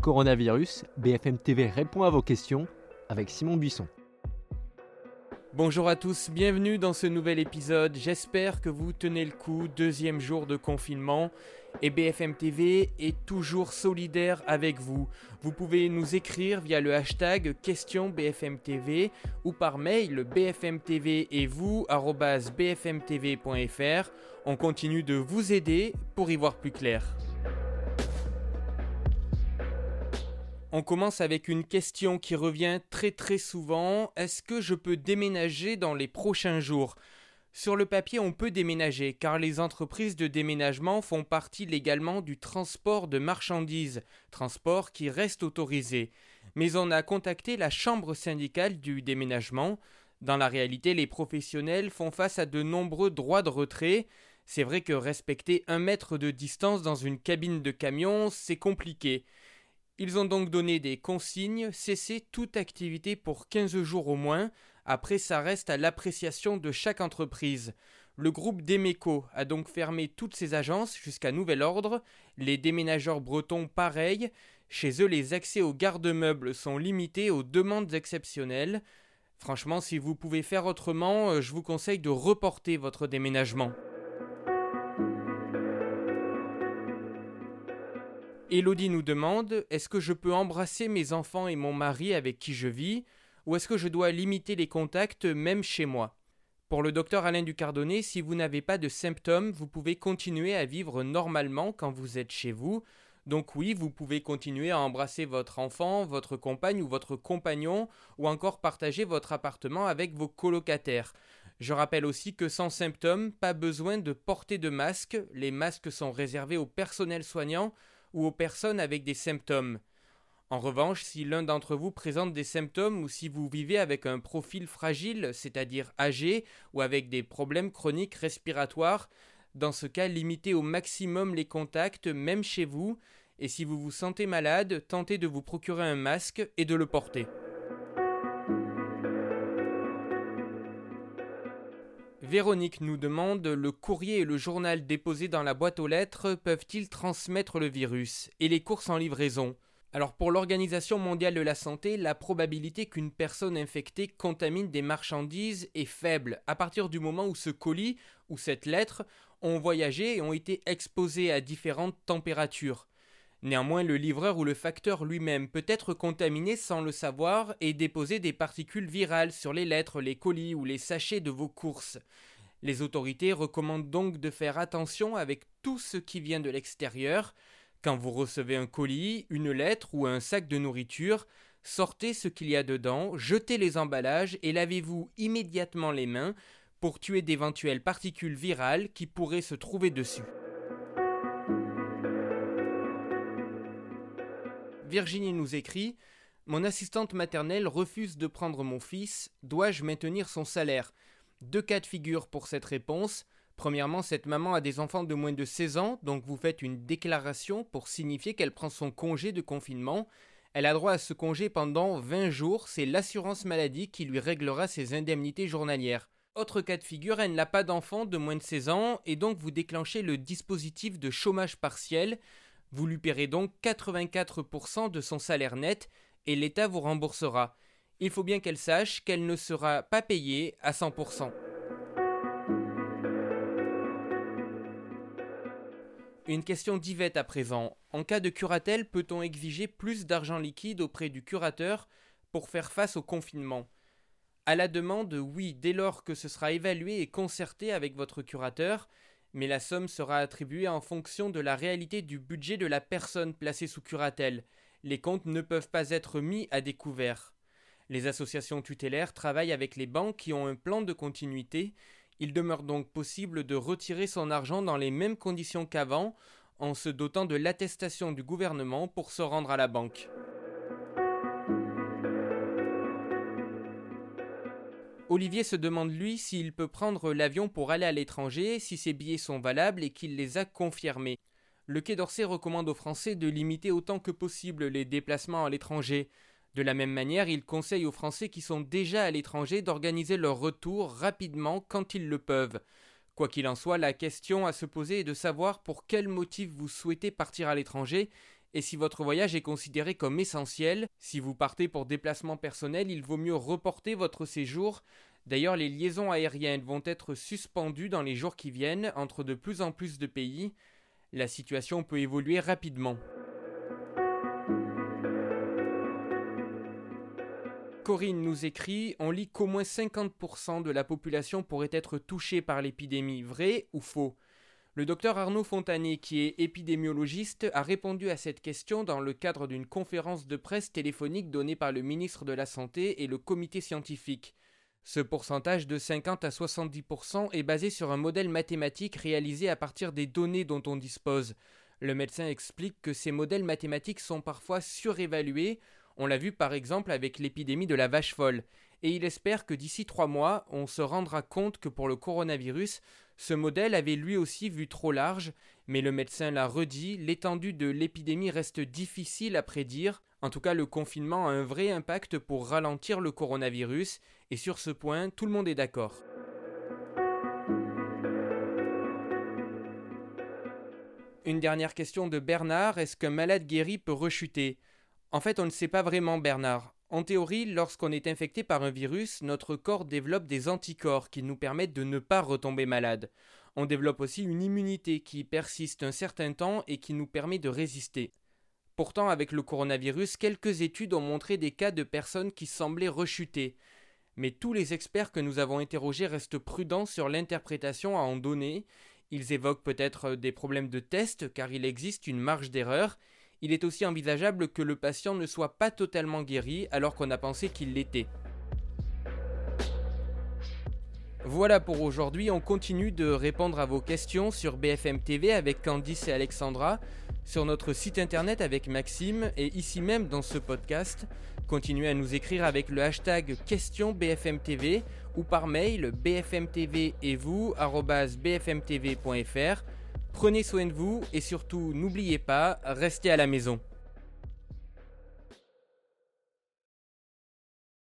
Coronavirus, BFM TV répond à vos questions avec Simon Buisson. Bonjour à tous, bienvenue dans ce nouvel épisode. J'espère que vous tenez le coup, deuxième jour de confinement. Et BFM TV est toujours solidaire avec vous. Vous pouvez nous écrire via le hashtag question BFM TV ou par mail bfmtv et vous bfmtv.fr. On continue de vous aider pour y voir plus clair. On commence avec une question qui revient très très souvent. Est-ce que je peux déménager dans les prochains jours? Sur le papier, on peut déménager car les entreprises de déménagement font partie légalement du transport de marchandises, transport qui reste autorisé. Mais on a contacté la chambre syndicale du déménagement. Dans la réalité, les professionnels font face à de nombreux droits de retrait. C'est vrai que respecter un mètre de distance dans une cabine de camion, c'est compliqué. Ils ont donc donné des consignes, cesser toute activité pour 15 jours au moins, après ça reste à l'appréciation de chaque entreprise. Le groupe Demeco a donc fermé toutes ses agences jusqu'à nouvel ordre, les déménageurs bretons pareil, chez eux les accès aux garde-meubles sont limités aux demandes exceptionnelles. Franchement, si vous pouvez faire autrement, euh, je vous conseille de reporter votre déménagement. Elodie nous demande Est-ce que je peux embrasser mes enfants et mon mari avec qui je vis ou est-ce que je dois limiter les contacts même chez moi? Pour le docteur Alain Ducardonnet, si vous n'avez pas de symptômes, vous pouvez continuer à vivre normalement quand vous êtes chez vous. Donc oui, vous pouvez continuer à embrasser votre enfant, votre compagne ou votre compagnon, ou encore partager votre appartement avec vos colocataires. Je rappelle aussi que sans symptômes, pas besoin de porter de masque, les masques sont réservés au personnel soignant, ou aux personnes avec des symptômes. En revanche, si l'un d'entre vous présente des symptômes ou si vous vivez avec un profil fragile, c'est-à-dire âgé ou avec des problèmes chroniques respiratoires, dans ce cas, limitez au maximum les contacts, même chez vous, et si vous vous sentez malade, tentez de vous procurer un masque et de le porter. Véronique nous demande le courrier et le journal déposés dans la boîte aux lettres peuvent-ils transmettre le virus et les courses en livraison? Alors pour l'Organisation mondiale de la santé, la probabilité qu'une personne infectée contamine des marchandises est faible à partir du moment où ce colis ou cette lettre ont voyagé et ont été exposés à différentes températures. Néanmoins, le livreur ou le facteur lui-même peut être contaminé sans le savoir et déposer des particules virales sur les lettres, les colis ou les sachets de vos courses. Les autorités recommandent donc de faire attention avec tout ce qui vient de l'extérieur. Quand vous recevez un colis, une lettre ou un sac de nourriture, sortez ce qu'il y a dedans, jetez les emballages et lavez-vous immédiatement les mains pour tuer d'éventuelles particules virales qui pourraient se trouver dessus. Virginie nous écrit Mon assistante maternelle refuse de prendre mon fils. Dois-je maintenir son salaire? Deux cas de figure pour cette réponse. Premièrement, cette maman a des enfants de moins de 16 ans, donc vous faites une déclaration pour signifier qu'elle prend son congé de confinement. Elle a droit à ce congé pendant 20 jours, c'est l'assurance maladie qui lui réglera ses indemnités journalières. Autre cas de figure, elle n'a pas d'enfant de moins de 16 ans et donc vous déclenchez le dispositif de chômage partiel. Vous lui paierez donc 84% de son salaire net et l'État vous remboursera. Il faut bien qu'elle sache qu'elle ne sera pas payée à 100%. Une question d'Yvette à présent. En cas de curatelle, peut-on exiger plus d'argent liquide auprès du curateur pour faire face au confinement? À la demande, oui, dès lors que ce sera évalué et concerté avec votre curateur, mais la somme sera attribuée en fonction de la réalité du budget de la personne placée sous curatelle. Les comptes ne peuvent pas être mis à découvert. Les associations tutélaires travaillent avec les banques qui ont un plan de continuité. Il demeure donc possible de retirer son argent dans les mêmes conditions qu'avant, en se dotant de l'attestation du gouvernement pour se rendre à la banque. Olivier se demande lui s'il peut prendre l'avion pour aller à l'étranger, si ses billets sont valables et qu'il les a confirmés. Le Quai d'Orsay recommande aux Français de limiter autant que possible les déplacements à l'étranger. De la même manière, il conseille aux Français qui sont déjà à l'étranger d'organiser leur retour rapidement quand ils le peuvent. Quoi qu'il en soit, la question à se poser est de savoir pour quel motif vous souhaitez partir à l'étranger et si votre voyage est considéré comme essentiel, si vous partez pour déplacement personnel, il vaut mieux reporter votre séjour. D'ailleurs, les liaisons aériennes vont être suspendues dans les jours qui viennent entre de plus en plus de pays. La situation peut évoluer rapidement. Corinne nous écrit On lit qu'au moins 50% de la population pourrait être touchée par l'épidémie. Vrai ou faux? Le docteur Arnaud Fontanier, qui est épidémiologiste, a répondu à cette question dans le cadre d'une conférence de presse téléphonique donnée par le ministre de la Santé et le comité scientifique. Ce pourcentage de 50 à 70% est basé sur un modèle mathématique réalisé à partir des données dont on dispose. Le médecin explique que ces modèles mathématiques sont parfois surévalués, on l'a vu par exemple avec l'épidémie de la vache folle, et il espère que d'ici trois mois, on se rendra compte que pour le coronavirus, ce modèle avait lui aussi vu trop large, mais le médecin l'a redit, l'étendue de l'épidémie reste difficile à prédire. En tout cas, le confinement a un vrai impact pour ralentir le coronavirus, et sur ce point, tout le monde est d'accord. Une dernière question de Bernard, est-ce qu'un malade guéri peut rechuter? En fait, on ne sait pas vraiment Bernard. En théorie, lorsqu'on est infecté par un virus, notre corps développe des anticorps qui nous permettent de ne pas retomber malade. On développe aussi une immunité qui persiste un certain temps et qui nous permet de résister. Pourtant, avec le coronavirus, quelques études ont montré des cas de personnes qui semblaient rechuter. Mais tous les experts que nous avons interrogés restent prudents sur l'interprétation à en donner. Ils évoquent peut-être des problèmes de test car il existe une marge d'erreur il est aussi envisageable que le patient ne soit pas totalement guéri alors qu'on a pensé qu'il l'était. Voilà pour aujourd'hui, on continue de répondre à vos questions sur BFM TV avec Candice et Alexandra, sur notre site internet avec Maxime et ici même dans ce podcast. Continuez à nous écrire avec le hashtag question BFM TV ou par mail bfmtv et vous bfmtv.fr. Prenez soin de vous et surtout n'oubliez pas, restez à la maison.